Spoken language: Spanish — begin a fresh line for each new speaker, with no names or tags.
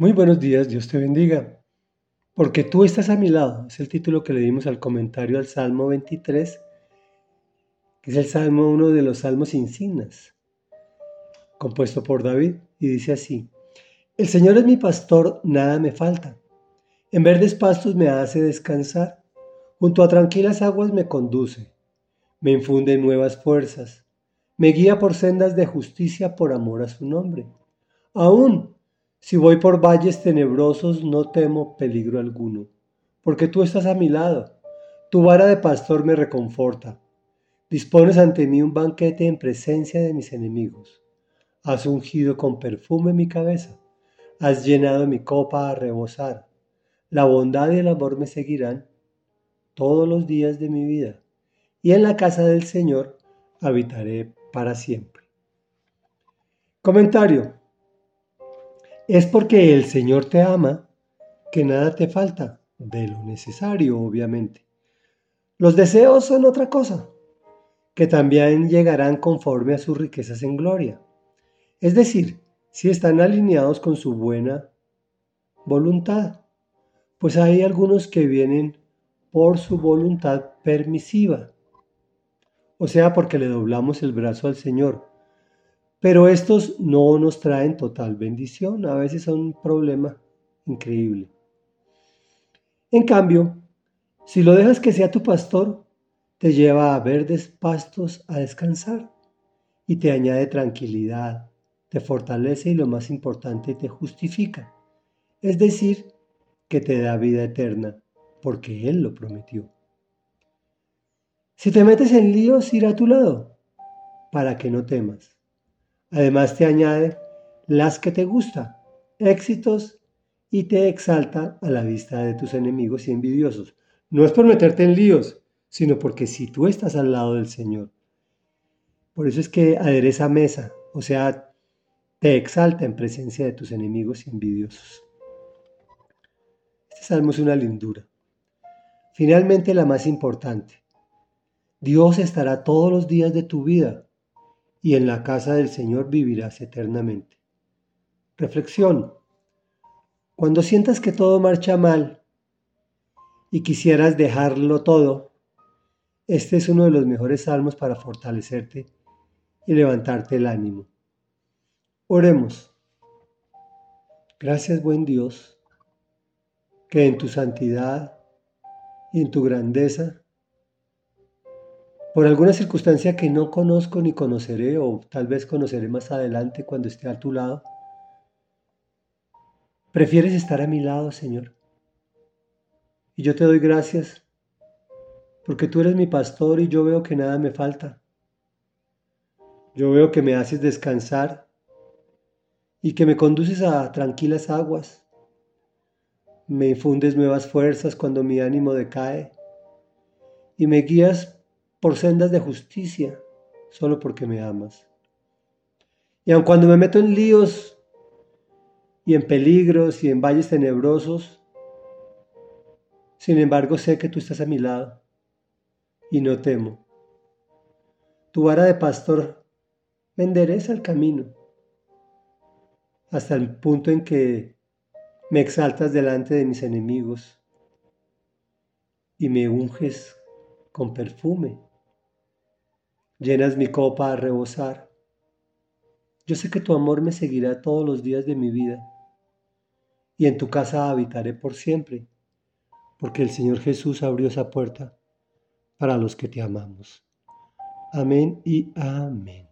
Muy buenos días, Dios te bendiga. Porque tú estás a mi lado, es el título que le dimos al comentario al Salmo 23, que es el Salmo, uno de los salmos insignas, compuesto por David, y dice así, El Señor es mi pastor, nada me falta. En verdes pastos me hace descansar, junto a tranquilas aguas me conduce, me infunde nuevas fuerzas, me guía por sendas de justicia por amor a su nombre. Aún si voy por valles tenebrosos, no temo peligro alguno, porque tú estás a mi lado. Tu vara de pastor me reconforta. Dispones ante mí un banquete en presencia de mis enemigos. Has ungido con perfume mi cabeza. Has llenado mi copa a rebosar. La bondad y el amor me seguirán todos los días de mi vida, y en la casa del Señor habitaré para siempre. Comentario. Es porque el Señor te ama que nada te falta, de lo necesario, obviamente. Los deseos son otra cosa, que también llegarán conforme a sus riquezas en gloria. Es decir, si están alineados con su buena voluntad, pues hay algunos que vienen por su voluntad permisiva, o sea, porque le doblamos el brazo al Señor pero estos no nos traen total bendición, a veces son un problema increíble. En cambio, si lo dejas que sea tu pastor, te lleva a verdes pastos a descansar y te añade tranquilidad, te fortalece y lo más importante, te justifica. Es decir, que te da vida eterna, porque Él lo prometió. Si te metes en líos, irá a tu lado, para que no temas. Además te añade las que te gusta, éxitos y te exalta a la vista de tus enemigos y envidiosos. No es por meterte en líos, sino porque si tú estás al lado del Señor. Por eso es que adereza mesa, o sea, te exalta en presencia de tus enemigos y envidiosos. Este salmo es una lindura. Finalmente, la más importante. Dios estará todos los días de tu vida y en la casa del Señor vivirás eternamente. Reflexión. Cuando sientas que todo marcha mal y quisieras dejarlo todo, este es uno de los mejores salmos para fortalecerte y levantarte el ánimo. Oremos. Gracias buen Dios, que en tu santidad y en tu grandeza por alguna circunstancia que no conozco ni conoceré o tal vez conoceré más adelante cuando esté a tu lado, prefieres estar a mi lado, Señor. Y yo te doy gracias porque tú eres mi pastor y yo veo que nada me falta. Yo veo que me haces descansar y que me conduces a tranquilas aguas. Me infundes nuevas fuerzas cuando mi ánimo decae y me guías por sendas de justicia, solo porque me amas. Y aun cuando me meto en líos y en peligros y en valles tenebrosos, sin embargo sé que tú estás a mi lado y no temo. Tu vara de pastor me endereza el camino hasta el punto en que me exaltas delante de mis enemigos y me unges con perfume llenas mi copa a rebosar. Yo sé que tu amor me seguirá todos los días de mi vida y en tu casa habitaré por siempre, porque el Señor Jesús abrió esa puerta para los que te amamos. Amén y amén.